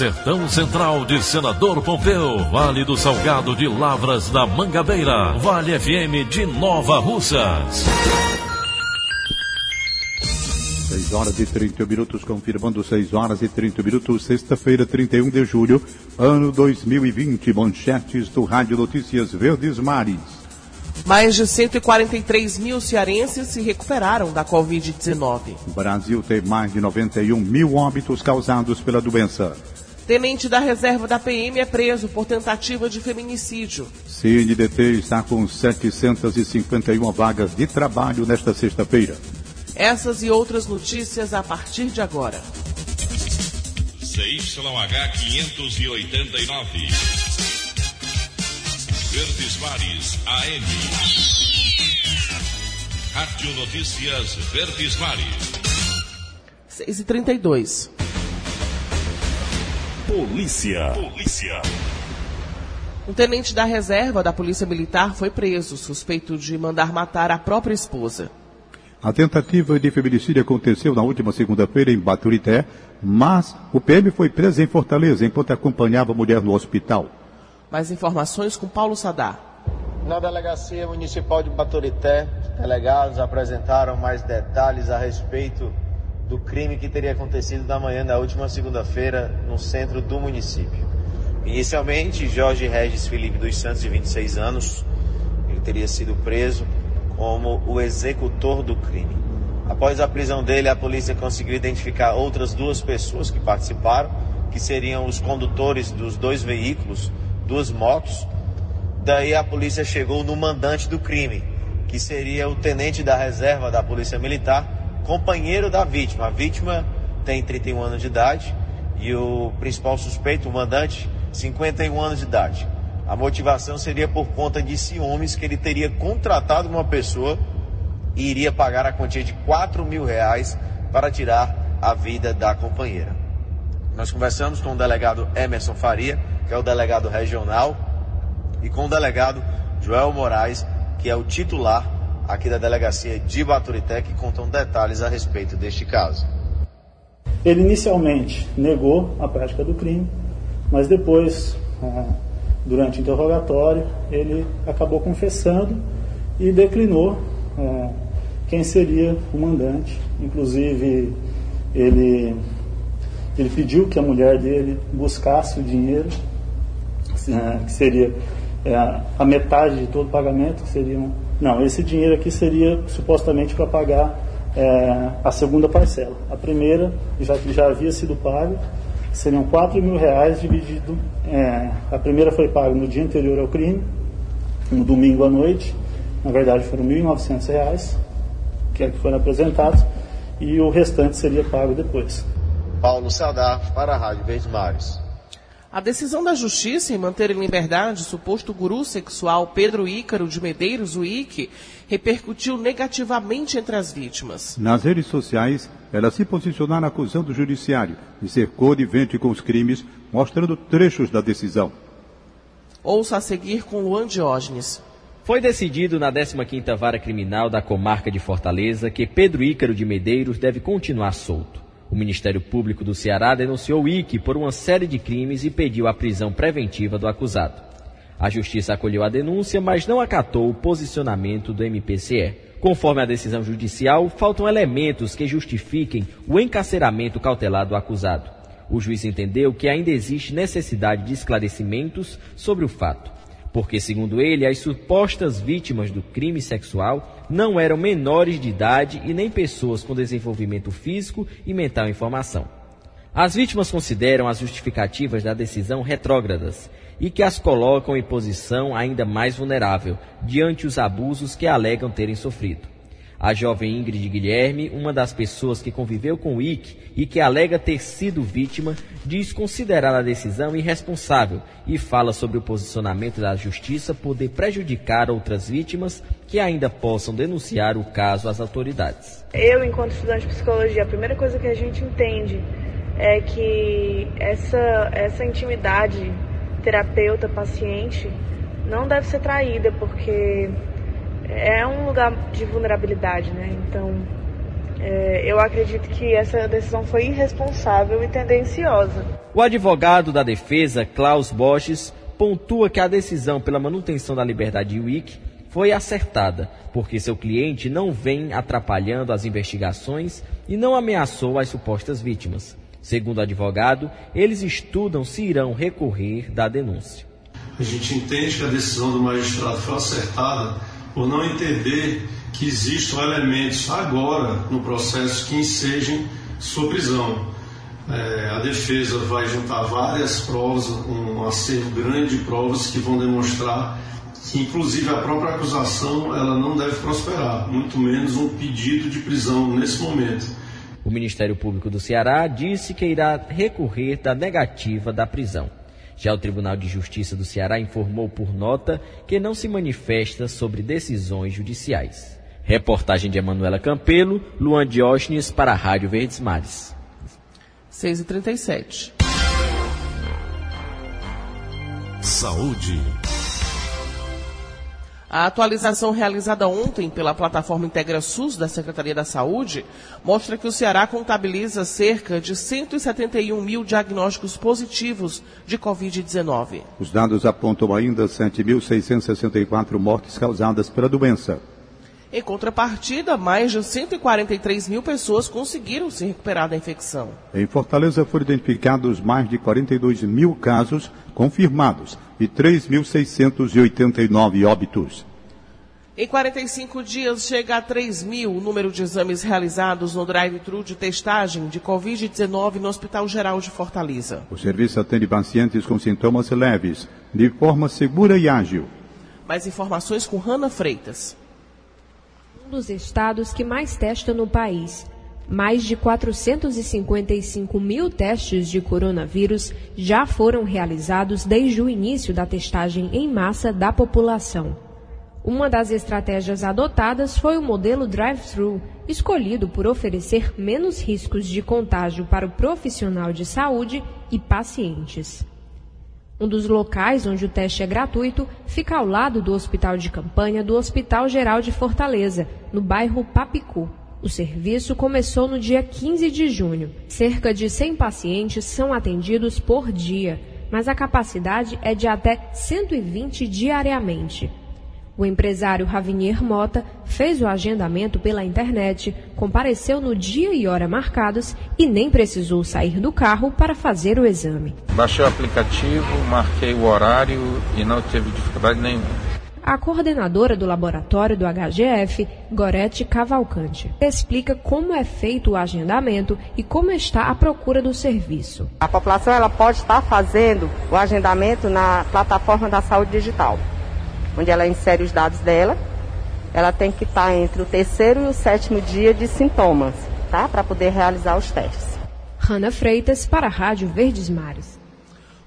Sertão Central de Senador Pompeu, Vale do Salgado de Lavras da Mangabeira, Vale FM de Nova Russas. 6 horas e 30 minutos, confirmando 6 horas e 30 minutos, sexta-feira, 31 de julho, ano 2020. Manchetes do Rádio Notícias Verdes Mares. Mais de 143 mil cearenses se recuperaram da Covid-19. O Brasil tem mais de 91 mil óbitos causados pela doença. Tenente da reserva da PM é preso por tentativa de feminicídio. CNDT está com 751 vagas de trabalho nesta sexta-feira. Essas e outras notícias a partir de agora. CYH 589. Verdes Mares AM. Rádio Notícias Verdes Mares. 6 e 32 Polícia. Polícia. Um tenente da reserva da Polícia Militar foi preso, suspeito de mandar matar a própria esposa. A tentativa de feminicídio aconteceu na última segunda-feira em Baturité, mas o PM foi preso em Fortaleza enquanto acompanhava a mulher no hospital. Mais informações com Paulo Sadar. Na Delegacia Municipal de Baturité, delegados apresentaram mais detalhes a respeito do crime que teria acontecido na manhã da última segunda-feira no centro do município. Inicialmente, Jorge Regis Felipe dos Santos, de 26 anos, ele teria sido preso como o executor do crime. Após a prisão dele, a polícia conseguiu identificar outras duas pessoas que participaram, que seriam os condutores dos dois veículos duas motos. Daí a polícia chegou no mandante do crime, que seria o tenente da reserva da Polícia Militar, companheiro da vítima. A vítima tem 31 anos de idade e o principal suspeito, o mandante, 51 anos de idade. A motivação seria por conta de ciúmes que ele teria contratado uma pessoa e iria pagar a quantia de 4 mil reais para tirar a vida da companheira. Nós conversamos com o delegado Emerson Faria, que é o delegado regional, e com o delegado Joel Moraes, que é o titular aqui da delegacia de Baturité, que contam detalhes a respeito deste caso. Ele inicialmente negou a prática do crime, mas depois, ah, durante o interrogatório, ele acabou confessando e declinou ah, quem seria o mandante. Inclusive, ele, ele pediu que a mulher dele buscasse o dinheiro né, que seria é, a metade de todo o pagamento, que seriam. Não, esse dinheiro aqui seria supostamente para pagar é, a segunda parcela. A primeira, já que já havia sido paga, seriam 4 mil reais dividido. É, a primeira foi paga no dia anterior ao crime, no domingo à noite. Na verdade foram 1.900 reais, que é que foram apresentados, e o restante seria pago depois. Paulo Sadar para a Rádio Verdes Mares. A decisão da Justiça em manter em liberdade o suposto guru sexual Pedro Ícaro de Medeiros, o Ike, repercutiu negativamente entre as vítimas. Nas redes sociais, ela se posicionaram acusando o judiciário de ser conivente com os crimes, mostrando trechos da decisão. Ouça a seguir com Luan Diógenes. Foi decidido na 15ª Vara Criminal da Comarca de Fortaleza que Pedro Ícaro de Medeiros deve continuar solto. O Ministério Público do Ceará denunciou IC por uma série de crimes e pediu a prisão preventiva do acusado. A Justiça acolheu a denúncia, mas não acatou o posicionamento do MPCE. Conforme a decisão judicial, faltam elementos que justifiquem o encarceramento cautelar do acusado. O juiz entendeu que ainda existe necessidade de esclarecimentos sobre o fato porque, segundo ele, as supostas vítimas do crime sexual não eram menores de idade e nem pessoas com desenvolvimento físico e mental em formação. As vítimas consideram as justificativas da decisão retrógradas e que as colocam em posição ainda mais vulnerável diante os abusos que alegam terem sofrido. A jovem Ingrid Guilherme, uma das pessoas que conviveu com o IC e que alega ter sido vítima, diz considerar a decisão irresponsável e fala sobre o posicionamento da justiça poder prejudicar outras vítimas que ainda possam denunciar o caso às autoridades. Eu, enquanto estudante de psicologia, a primeira coisa que a gente entende é que essa, essa intimidade terapeuta-paciente não deve ser traída, porque é um lugar de vulnerabilidade, né? Então, é, eu acredito que essa decisão foi irresponsável e tendenciosa. O advogado da defesa, Klaus Boches, pontua que a decisão pela manutenção da liberdade de Wick foi acertada, porque seu cliente não vem atrapalhando as investigações e não ameaçou as supostas vítimas. Segundo o advogado, eles estudam se irão recorrer da denúncia. A gente entende que a decisão do magistrado foi acertada por não entender que existam elementos agora no processo que ensejem sua prisão. É, a defesa vai juntar várias provas, um acervo grande de provas que vão demonstrar que, inclusive, a própria acusação ela não deve prosperar, muito menos um pedido de prisão nesse momento. O Ministério Público do Ceará disse que irá recorrer da negativa da prisão. Já o Tribunal de Justiça do Ceará informou por nota que não se manifesta sobre decisões judiciais. Reportagem de Emanuela Campelo, Luan Diógenes para a Rádio Verdes Mares. 6h37. Saúde. A atualização realizada ontem pela plataforma Integra SUS da Secretaria da Saúde mostra que o Ceará contabiliza cerca de 171 mil diagnósticos positivos de Covid-19. Os dados apontam ainda 7.664 mortes causadas pela doença. Em contrapartida, mais de 143 mil pessoas conseguiram se recuperar da infecção. Em Fortaleza foram identificados mais de 42 mil casos confirmados e 3.689 óbitos. Em 45 dias, chega a 3 mil o número de exames realizados no drive-thru de testagem de Covid-19 no Hospital Geral de Fortaleza. O serviço atende pacientes com sintomas leves, de forma segura e ágil. Mais informações com Rana Freitas dos estados que mais testa no país. Mais de 455 mil testes de coronavírus já foram realizados desde o início da testagem em massa da população. Uma das estratégias adotadas foi o modelo drive-thru, escolhido por oferecer menos riscos de contágio para o profissional de saúde e pacientes. Um dos locais onde o teste é gratuito fica ao lado do hospital de campanha do Hospital Geral de Fortaleza, no bairro Papicu. O serviço começou no dia 15 de junho. Cerca de 100 pacientes são atendidos por dia, mas a capacidade é de até 120 diariamente. O empresário Ravinier Mota fez o agendamento pela internet, compareceu no dia e hora marcados e nem precisou sair do carro para fazer o exame. Baixei o aplicativo, marquei o horário e não teve dificuldade nenhuma. A coordenadora do laboratório do HGF, Gorete Cavalcante, explica como é feito o agendamento e como está a procura do serviço. A população ela pode estar fazendo o agendamento na plataforma da saúde digital onde ela insere os dados dela. Ela tem que estar entre o terceiro e o sétimo dia de sintomas, tá? Para poder realizar os testes. Rana Freitas para a Rádio Verdes Mares.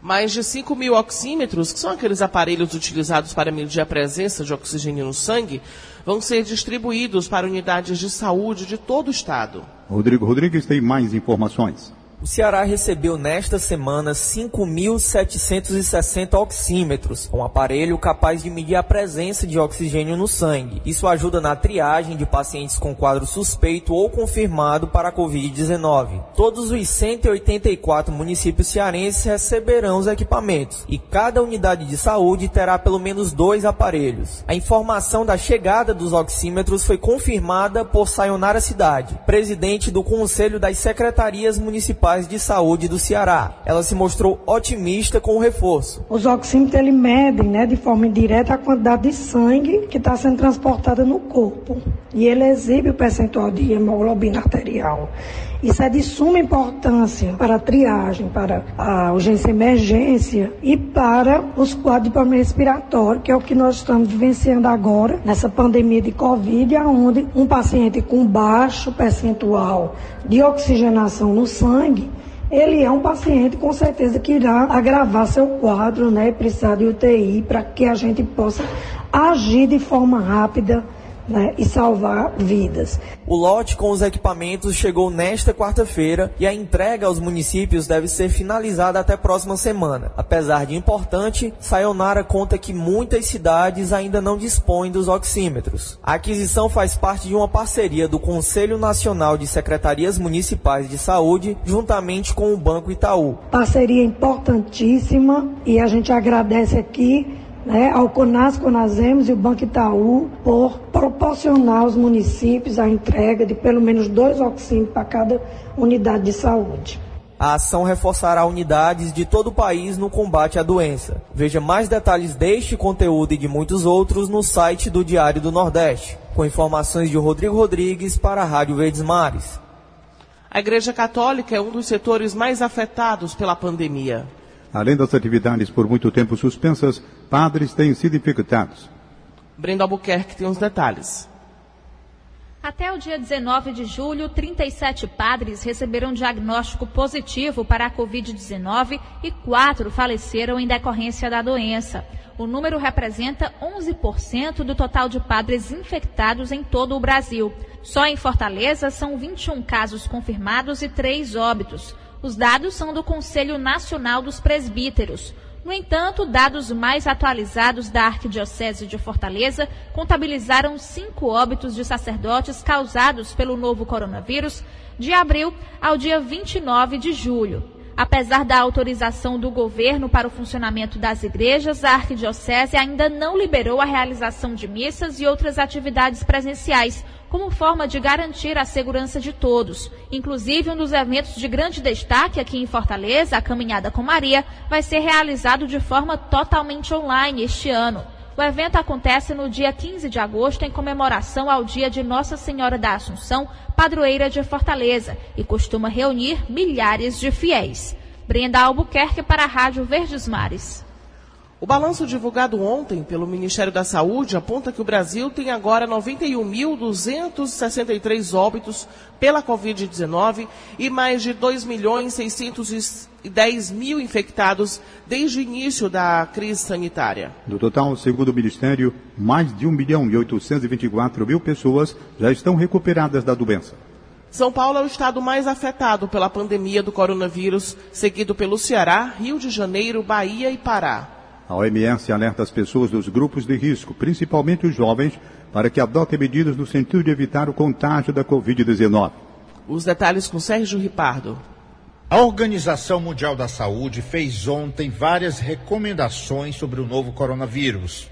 Mais de 5 mil oxímetros, que são aqueles aparelhos utilizados para medir a presença de oxigênio no sangue, vão ser distribuídos para unidades de saúde de todo o estado. Rodrigo Rodrigues tem mais informações. O Ceará recebeu nesta semana 5.760 oxímetros, um aparelho capaz de medir a presença de oxigênio no sangue. Isso ajuda na triagem de pacientes com quadro suspeito ou confirmado para a Covid-19. Todos os 184 municípios cearenses receberão os equipamentos e cada unidade de saúde terá pelo menos dois aparelhos. A informação da chegada dos oxímetros foi confirmada por Sayonara Cidade, presidente do Conselho das Secretarias Municipais de Saúde do Ceará. Ela se mostrou otimista com o reforço. Os oxímetros ele medem né, de forma indireta a quantidade de sangue que está sendo transportada no corpo. E ele exibe o percentual de hemoglobina arterial. Isso é de suma importância para a triagem, para a urgência emergência e para os quadros de problema respiratório, que é o que nós estamos vivenciando agora nessa pandemia de Covid, onde um paciente com baixo percentual de oxigenação no sangue ele é um paciente com certeza que irá agravar seu quadro, né, precisar de UTI para que a gente possa agir de forma rápida né, e salvar vidas. O lote com os equipamentos chegou nesta quarta-feira e a entrega aos municípios deve ser finalizada até a próxima semana. Apesar de importante, Sayonara conta que muitas cidades ainda não dispõem dos oxímetros. A aquisição faz parte de uma parceria do Conselho Nacional de Secretarias Municipais de Saúde, juntamente com o Banco Itaú. Parceria importantíssima e a gente agradece aqui né, ao CONAS, CONASEMOS e o Banco Itaú por proporcionar aos municípios a entrega de pelo menos dois oxímetros para cada unidade de saúde. A ação reforçará unidades de todo o país no combate à doença. Veja mais detalhes deste conteúdo e de muitos outros no site do Diário do Nordeste. Com informações de Rodrigo Rodrigues para a Rádio Verdes Mares. A Igreja Católica é um dos setores mais afetados pela pandemia. Além das atividades por muito tempo suspensas, padres têm sido infectados. Brenda Albuquerque tem os detalhes. Até o dia 19 de julho, 37 padres receberam diagnóstico positivo para a Covid-19 e quatro faleceram em decorrência da doença. O número representa 11% do total de padres infectados em todo o Brasil. Só em Fortaleza são 21 casos confirmados e 3 óbitos. Os dados são do Conselho Nacional dos Presbíteros. No entanto, dados mais atualizados da Arquidiocese de Fortaleza contabilizaram cinco óbitos de sacerdotes causados pelo novo coronavírus de abril ao dia 29 de julho. Apesar da autorização do governo para o funcionamento das igrejas, a Arquidiocese ainda não liberou a realização de missas e outras atividades presenciais, como forma de garantir a segurança de todos. Inclusive, um dos eventos de grande destaque aqui em Fortaleza, a Caminhada com Maria, vai ser realizado de forma totalmente online este ano. O evento acontece no dia 15 de agosto em comemoração ao dia de Nossa Senhora da Assunção, padroeira de Fortaleza, e costuma reunir milhares de fiéis. Brenda Albuquerque para a Rádio Verdes Mares. O balanço divulgado ontem pelo Ministério da Saúde aponta que o Brasil tem agora 91.263 óbitos pela Covid-19 e mais de 2 milhões 610 mil infectados desde o início da crise sanitária. No total, segundo o Ministério, mais de 1 milhão e 824 mil pessoas já estão recuperadas da doença. São Paulo é o estado mais afetado pela pandemia do coronavírus, seguido pelo Ceará, Rio de Janeiro, Bahia e Pará. A OMS alerta as pessoas dos grupos de risco, principalmente os jovens, para que adotem medidas no sentido de evitar o contágio da Covid-19. Os detalhes com Sérgio Ripardo. A Organização Mundial da Saúde fez ontem várias recomendações sobre o novo coronavírus.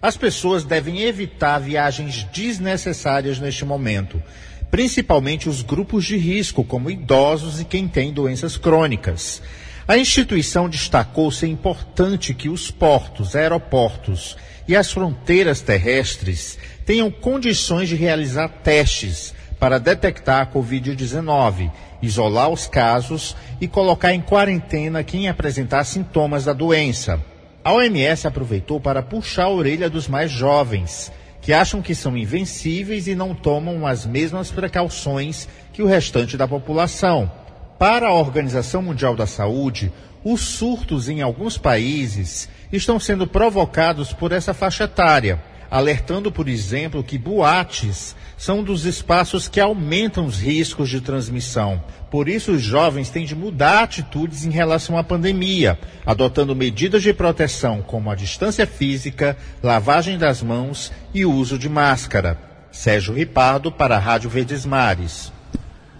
As pessoas devem evitar viagens desnecessárias neste momento, principalmente os grupos de risco, como idosos e quem tem doenças crônicas. A instituição destacou ser importante que os portos, aeroportos e as fronteiras terrestres tenham condições de realizar testes para detectar a Covid-19, isolar os casos e colocar em quarentena quem apresentar sintomas da doença. A OMS aproveitou para puxar a orelha dos mais jovens, que acham que são invencíveis e não tomam as mesmas precauções que o restante da população. Para a Organização Mundial da Saúde, os surtos em alguns países estão sendo provocados por essa faixa etária, alertando, por exemplo, que boates são um dos espaços que aumentam os riscos de transmissão. Por isso, os jovens têm de mudar atitudes em relação à pandemia, adotando medidas de proteção como a distância física, lavagem das mãos e uso de máscara. Sérgio Ripardo para a Rádio Verdes Mares.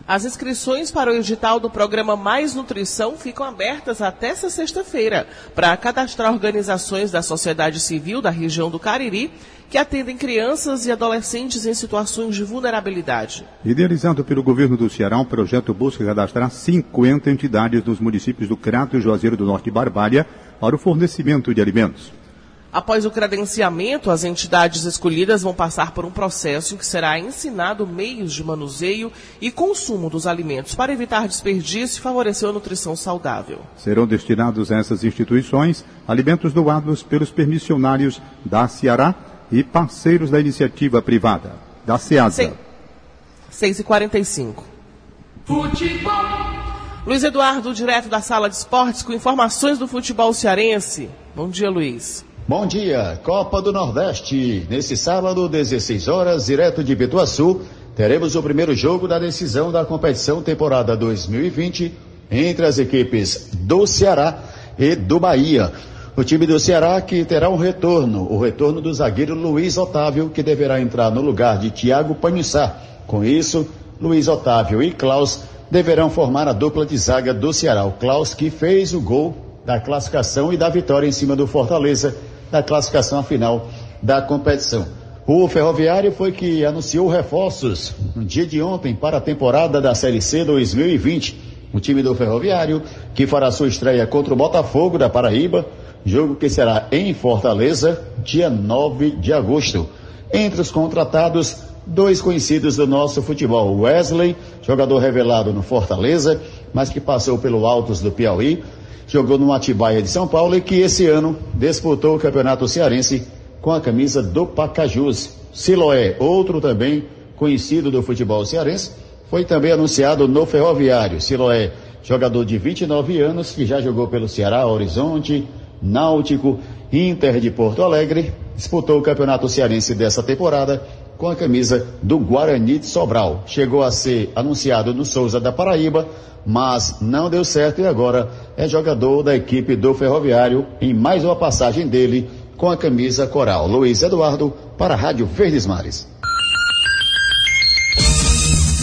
As inscrições para o edital do programa Mais Nutrição ficam abertas até essa sexta-feira para cadastrar organizações da sociedade civil da região do Cariri que atendem crianças e adolescentes em situações de vulnerabilidade. Idealizado pelo governo do Ceará, o projeto busca cadastrar 50 entidades dos municípios do Crato, Juazeiro do Norte e Barbalha para o fornecimento de alimentos. Após o credenciamento, as entidades escolhidas vão passar por um processo em que será ensinado meios de manuseio e consumo dos alimentos para evitar desperdício e favorecer a nutrição saudável. Serão destinados a essas instituições alimentos doados pelos permissionários da Ceará e parceiros da iniciativa privada, da SEASA. 6 e 45 Futebol. Luiz Eduardo, direto da sala de esportes, com informações do futebol cearense. Bom dia, Luiz. Bom dia, Copa do Nordeste. Nesse sábado, 16 horas, direto de Bituaçu, teremos o primeiro jogo da decisão da competição temporada 2020 entre as equipes do Ceará e do Bahia. O time do Ceará que terá um retorno, o retorno do zagueiro Luiz Otávio, que deverá entrar no lugar de Thiago Panhussá. Com isso, Luiz Otávio e Klaus deverão formar a dupla de zaga do Ceará. O Klaus que fez o gol da classificação e da vitória em cima do Fortaleza da classificação final da competição. O Ferroviário foi que anunciou reforços no dia de ontem para a temporada da Série C 2020. O time do Ferroviário, que fará sua estreia contra o Botafogo da Paraíba, jogo que será em Fortaleza, dia 9 de agosto. Entre os contratados, dois conhecidos do nosso futebol. Wesley, jogador revelado no Fortaleza, mas que passou pelo Altos do Piauí, jogou no Atibaia de São Paulo e que esse ano disputou o Campeonato Cearense com a camisa do Pacajus. Siloé, outro também conhecido do futebol cearense, foi também anunciado no Ferroviário. Siloé, jogador de 29 anos, que já jogou pelo Ceará, Horizonte, Náutico, Inter de Porto Alegre, disputou o Campeonato Cearense dessa temporada com a camisa do Guarani de Sobral. Chegou a ser anunciado no Souza da Paraíba, mas não deu certo e agora é jogador da equipe do Ferroviário em mais uma passagem dele com a camisa coral. Luiz Eduardo para a Rádio Verdes Mares.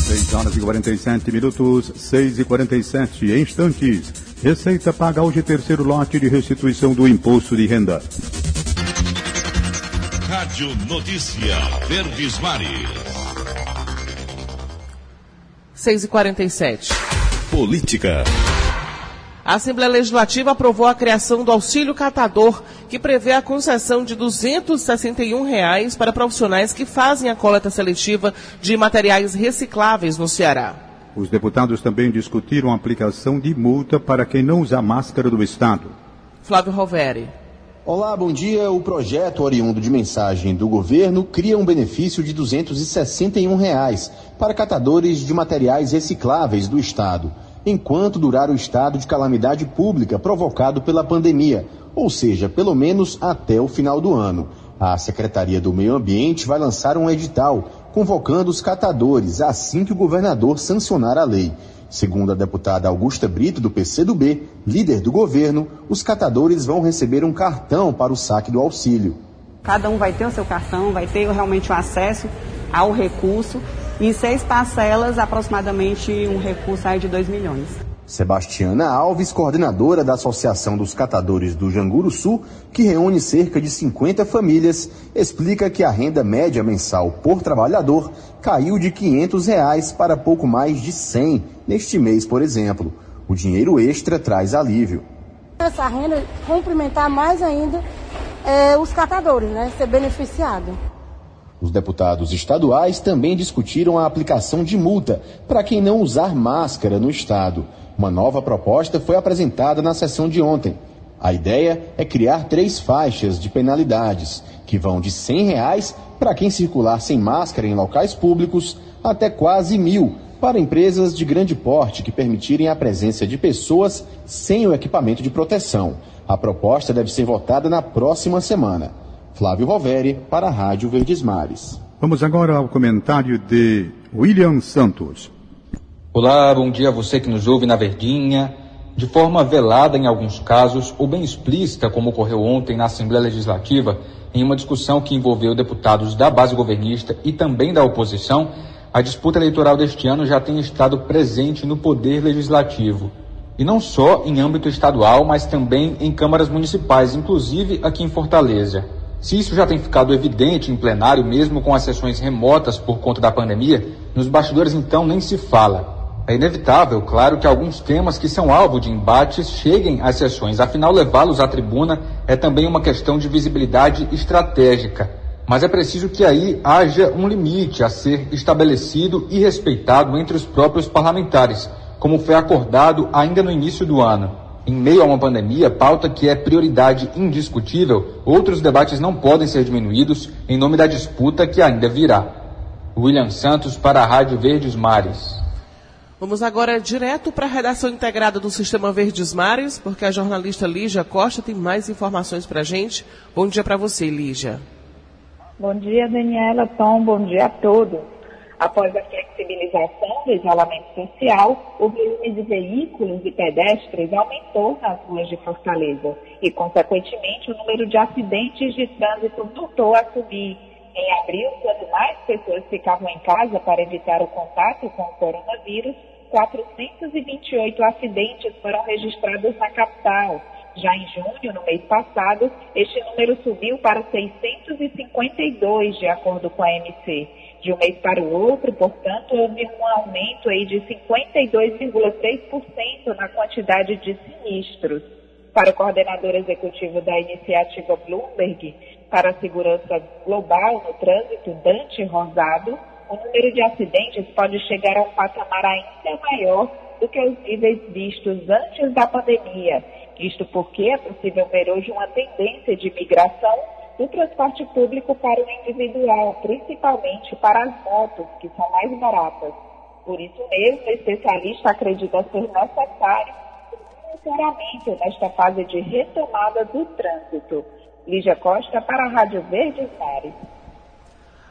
6 horas e 47 minutos, 6 e 47 instantes. Receita paga hoje terceiro lote de restituição do imposto de renda. Rádio Notícia Verdes Mares. 6 e 47 Política. A Assembleia Legislativa aprovou a criação do auxílio catador, que prevê a concessão de 261 reais para profissionais que fazem a coleta seletiva de materiais recicláveis no Ceará. Os deputados também discutiram a aplicação de multa para quem não usa máscara do Estado. Flávio Roveri. Olá, bom dia. O projeto oriundo de mensagem do governo cria um benefício de 261 reais para catadores de materiais recicláveis do Estado, enquanto durar o estado de calamidade pública provocado pela pandemia, ou seja, pelo menos até o final do ano. A Secretaria do Meio Ambiente vai lançar um edital convocando os catadores assim que o governador sancionar a lei. Segundo a deputada Augusta Brito, do PCdoB, líder do governo, os catadores vão receber um cartão para o saque do auxílio. Cada um vai ter o seu cartão, vai ter realmente o acesso ao recurso. Em seis parcelas, aproximadamente um recurso aí de 2 milhões. Sebastiana Alves, coordenadora da Associação dos Catadores do Janguru Sul, que reúne cerca de 50 famílias, explica que a renda média mensal por trabalhador caiu de 500 reais para pouco mais de 100 neste mês, por exemplo. O dinheiro extra traz alívio. Essa renda, cumprimentar mais ainda é, os catadores, né? Ser beneficiado. Os deputados estaduais também discutiram a aplicação de multa para quem não usar máscara no estado. Uma nova proposta foi apresentada na sessão de ontem. A ideia é criar três faixas de penalidades, que vão de 100 reais para quem circular sem máscara em locais públicos, até quase mil para empresas de grande porte que permitirem a presença de pessoas sem o equipamento de proteção. A proposta deve ser votada na próxima semana. Flávio Roveri, para a Rádio Verdes Mares. Vamos agora ao comentário de William Santos. Olá, bom dia a você que nos ouve na Verdinha. De forma velada em alguns casos, ou bem explícita, como ocorreu ontem na Assembleia Legislativa, em uma discussão que envolveu deputados da base governista e também da oposição, a disputa eleitoral deste ano já tem estado presente no Poder Legislativo. E não só em âmbito estadual, mas também em câmaras municipais, inclusive aqui em Fortaleza. Se isso já tem ficado evidente em plenário, mesmo com as sessões remotas por conta da pandemia, nos bastidores então nem se fala. É inevitável, claro, que alguns temas que são alvo de embates cheguem às sessões, afinal, levá-los à tribuna é também uma questão de visibilidade estratégica. Mas é preciso que aí haja um limite a ser estabelecido e respeitado entre os próprios parlamentares, como foi acordado ainda no início do ano. Em meio a uma pandemia, pauta que é prioridade indiscutível, outros debates não podem ser diminuídos em nome da disputa que ainda virá. William Santos para a Rádio Verdes Mares. Vamos agora direto para a redação integrada do Sistema Verdes Mares, porque a jornalista Lígia Costa tem mais informações para a gente. Bom dia para você, Lígia. Bom dia, Daniela, Tom, bom dia a todos. Após a flexibilização do isolamento social, o volume de veículos e pedestres aumentou nas ruas de Fortaleza e, consequentemente, o número de acidentes de trânsito voltou a subir. Em abril, quando mais pessoas ficavam em casa para evitar o contato com o coronavírus, 428 acidentes foram registrados na capital. Já em junho, no mês passado, este número subiu para 652, de acordo com a MC. De um mês para o outro, portanto, houve um aumento aí de 52,3% na quantidade de sinistros. Para o coordenador executivo da iniciativa Bloomberg para a segurança global no trânsito, Dante Rosado, o número de acidentes pode chegar a um patamar ainda maior do que os níveis vistos antes da pandemia. Isto porque é possível ver hoje uma tendência de migração do transporte público para o individual, principalmente para as motos, que são mais baratas. Por isso mesmo, o especialista acredita ser necessário monitoramento nesta fase de retomada do trânsito. Lígia Costa para a Rádio Verdes Mares.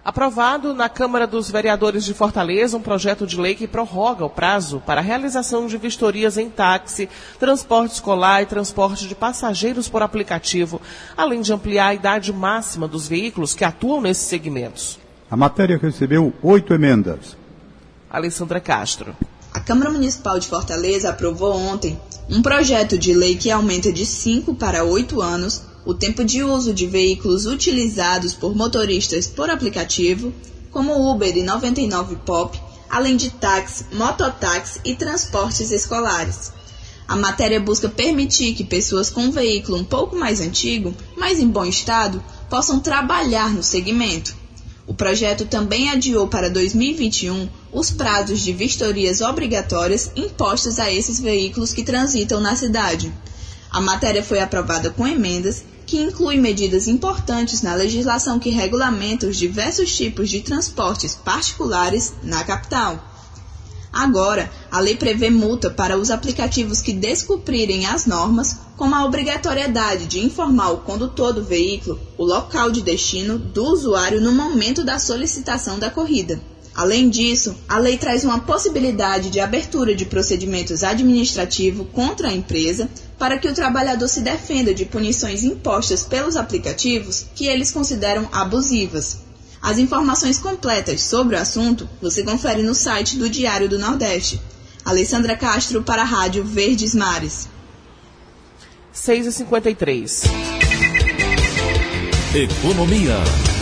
Aprovado na Câmara dos Vereadores de Fortaleza um projeto de lei que prorroga o prazo para a realização de vistorias em táxi, transporte escolar e transporte de passageiros por aplicativo, além de ampliar a idade máxima dos veículos que atuam nesses segmentos. A matéria recebeu oito emendas. Alessandra Castro. A Câmara Municipal de Fortaleza aprovou ontem um projeto de lei que aumenta de 5 para 8 anos o tempo de uso de veículos utilizados por motoristas por aplicativo, como Uber e 99 Pop, além de táxi, mototáxi e transportes escolares. A matéria busca permitir que pessoas com um veículo um pouco mais antigo, mas em bom estado, possam trabalhar no segmento. O projeto também adiou para 2021 os prazos de vistorias obrigatórias impostos a esses veículos que transitam na cidade. A matéria foi aprovada com emendas que inclui medidas importantes na legislação que regulamenta os diversos tipos de transportes particulares na capital. Agora, a lei prevê multa para os aplicativos que descumprirem as normas, como a obrigatoriedade de informar o condutor do veículo o local de destino do usuário no momento da solicitação da corrida. Além disso, a lei traz uma possibilidade de abertura de procedimentos administrativos contra a empresa para que o trabalhador se defenda de punições impostas pelos aplicativos que eles consideram abusivas. As informações completas sobre o assunto você confere no site do Diário do Nordeste. Alessandra Castro para a Rádio Verdes Mares. 6h53. Economia.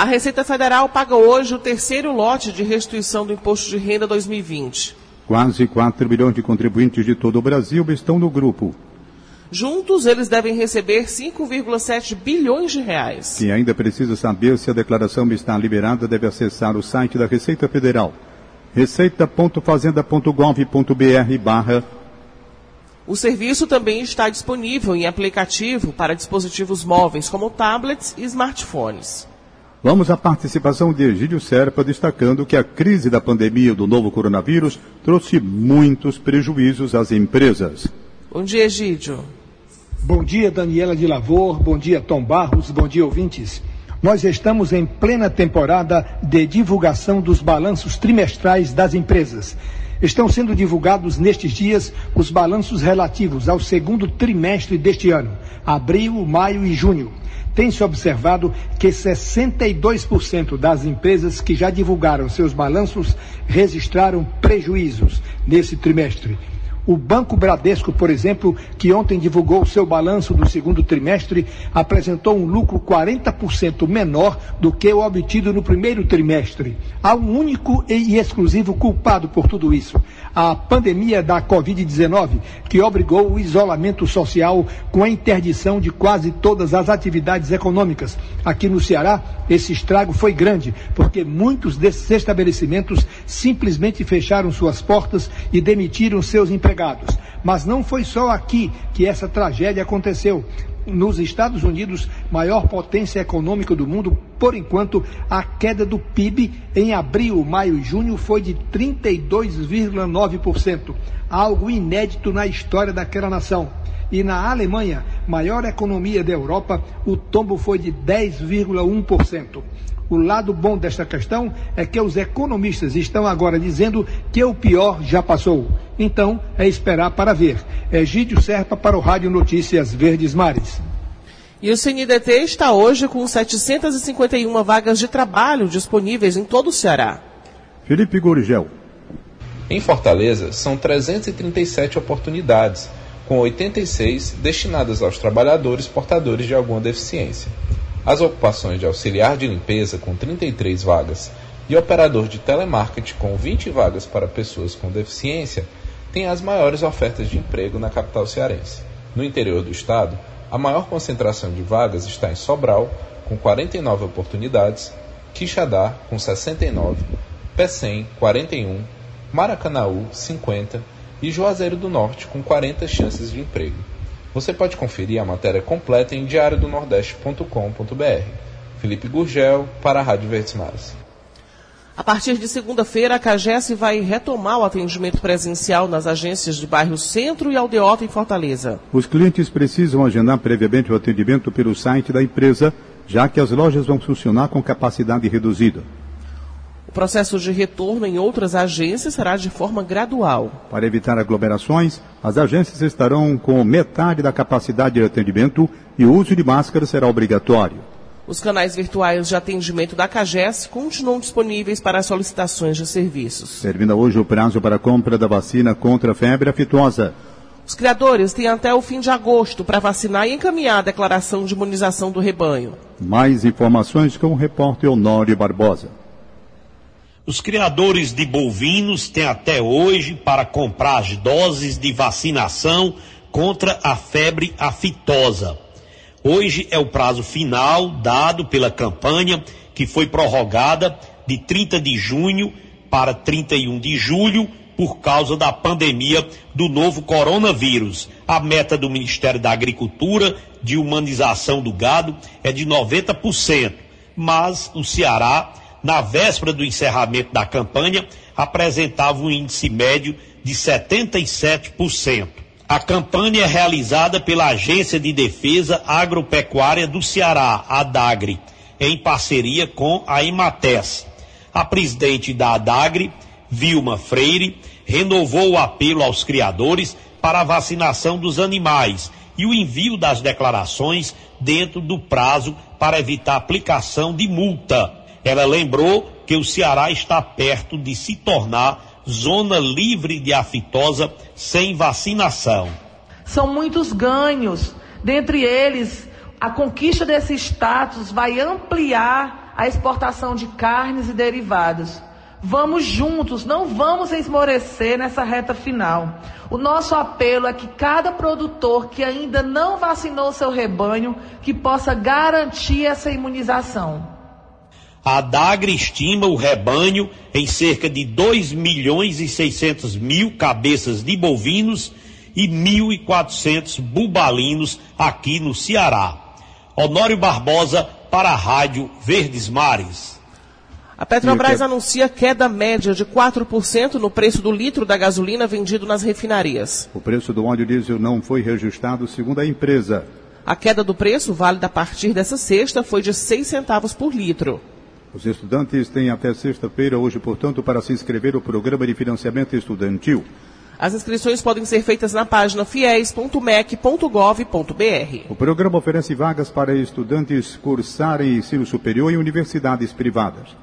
A Receita Federal paga hoje o terceiro lote de restituição do Imposto de Renda 2020. Quase 4 milhões de contribuintes de todo o Brasil estão no grupo. Juntos, eles devem receber 5,7 bilhões de reais. Quem ainda precisa saber se a declaração está liberada deve acessar o site da Receita Federal. receita.fazenda.gov.br barra o serviço também está disponível em aplicativo para dispositivos móveis como tablets e smartphones. Vamos à participação de Egídio Serpa, destacando que a crise da pandemia do novo coronavírus trouxe muitos prejuízos às empresas. Bom dia, Egídio. Bom dia, Daniela de Lavor. Bom dia, Tom Barros. Bom dia, ouvintes. Nós estamos em plena temporada de divulgação dos balanços trimestrais das empresas. Estão sendo divulgados nestes dias os balanços relativos ao segundo trimestre deste ano, abril, maio e junho tem-se observado que 62% das empresas que já divulgaram seus balanços registraram prejuízos nesse trimestre. O Banco Bradesco, por exemplo, que ontem divulgou seu balanço do segundo trimestre, apresentou um lucro 40% menor do que o obtido no primeiro trimestre. Há um único e exclusivo culpado por tudo isso: a pandemia da Covid-19, que obrigou o isolamento social com a interdição de quase todas as atividades econômicas. Aqui no Ceará, esse estrago foi grande, porque muitos desses estabelecimentos simplesmente fecharam suas portas e demitiram seus empregados. Mas não foi só aqui que essa tragédia aconteceu nos Estados Unidos, maior potência econômica do mundo, por enquanto, a queda do PIB em abril, maio e junho foi de 32,9%, algo inédito na história daquela nação. E na Alemanha, maior economia da Europa, o tombo foi de 10,1%. O lado bom desta questão é que os economistas estão agora dizendo que o pior já passou. Então, é esperar para ver. Egídio Serpa para o Rádio Notícias Verdes Mares. E o CNDT está hoje com 751 vagas de trabalho disponíveis em todo o Ceará. Felipe Gurgel. Em Fortaleza, são 337 oportunidades, com 86 destinadas aos trabalhadores portadores de alguma deficiência. As ocupações de auxiliar de limpeza, com 33 vagas, e operador de telemarketing, com 20 vagas para pessoas com deficiência, têm as maiores ofertas de emprego na capital cearense. No interior do estado, a maior concentração de vagas está em Sobral, com 49 oportunidades, Quixadá, com 69, Pecém, 41, Maracanaú, 50 e Juazeiro do Norte, com 40 chances de emprego. Você pode conferir a matéria completa em diariodonordeste.com.br. Felipe Gurgel, para a Rádio Verdes Mares. A partir de segunda-feira, a CAGES vai retomar o atendimento presencial nas agências de bairro Centro e Aldeota em Fortaleza. Os clientes precisam agendar previamente o atendimento pelo site da empresa, já que as lojas vão funcionar com capacidade reduzida. O processo de retorno em outras agências será de forma gradual. Para evitar aglomerações, as agências estarão com metade da capacidade de atendimento e o uso de máscara será obrigatório. Os canais virtuais de atendimento da CAGES continuam disponíveis para solicitações de serviços. Termina hoje o prazo para a compra da vacina contra a febre aftosa. Os criadores têm até o fim de agosto para vacinar e encaminhar a declaração de imunização do rebanho. Mais informações com o repórter Honório Barbosa. Os criadores de bovinos têm até hoje para comprar as doses de vacinação contra a febre aftosa. Hoje é o prazo final dado pela campanha que foi prorrogada de 30 de junho para 31 de julho por causa da pandemia do novo coronavírus. A meta do Ministério da Agricultura de humanização do gado é de 90%, mas o Ceará na véspera do encerramento da campanha, apresentava um índice médio de 77%. A campanha é realizada pela Agência de Defesa Agropecuária do Ceará, ADAGRE, em parceria com a Imates. A presidente da ADAGRE, Vilma Freire, renovou o apelo aos criadores para a vacinação dos animais e o envio das declarações dentro do prazo para evitar aplicação de multa. Ela lembrou que o Ceará está perto de se tornar zona livre de aftosa sem vacinação. São muitos ganhos, dentre eles, a conquista desse status vai ampliar a exportação de carnes e derivados. Vamos juntos, não vamos esmorecer nessa reta final. O nosso apelo é que cada produtor que ainda não vacinou seu rebanho, que possa garantir essa imunização. A DAGRE estima o rebanho em cerca de 2 milhões e 600 mil cabeças de bovinos e 1.400 bubalinos aqui no Ceará. Honório Barbosa para a Rádio Verdes Mares. A Petrobras anuncia queda média de 4% no preço do litro da gasolina vendido nas refinarias. O preço do óleo diesel não foi reajustado, segundo a empresa. A queda do preço, válida a partir dessa sexta, foi de 6 centavos por litro. Os estudantes têm até sexta-feira, hoje, portanto, para se inscrever no programa de financiamento estudantil. As inscrições podem ser feitas na página fiéis.mec.gov.br. O programa oferece vagas para estudantes cursarem ensino superior em universidades privadas.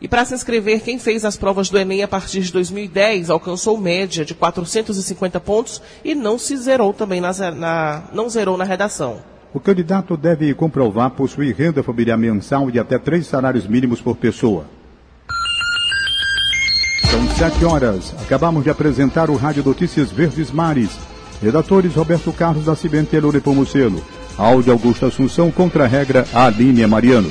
E para se inscrever, quem fez as provas do Enem a partir de 2010 alcançou média de 450 pontos e não se zerou também na, na não zerou na redação. O candidato deve comprovar possuir renda familiar mensal de até três salários mínimos por pessoa. São sete horas. Acabamos de apresentar o Rádio Notícias Verdes Mares. Redatores Roberto Carlos da Cimenteiro Nepomuceno. Áudio Augusto Assunção, contra-regra Aline Mariano.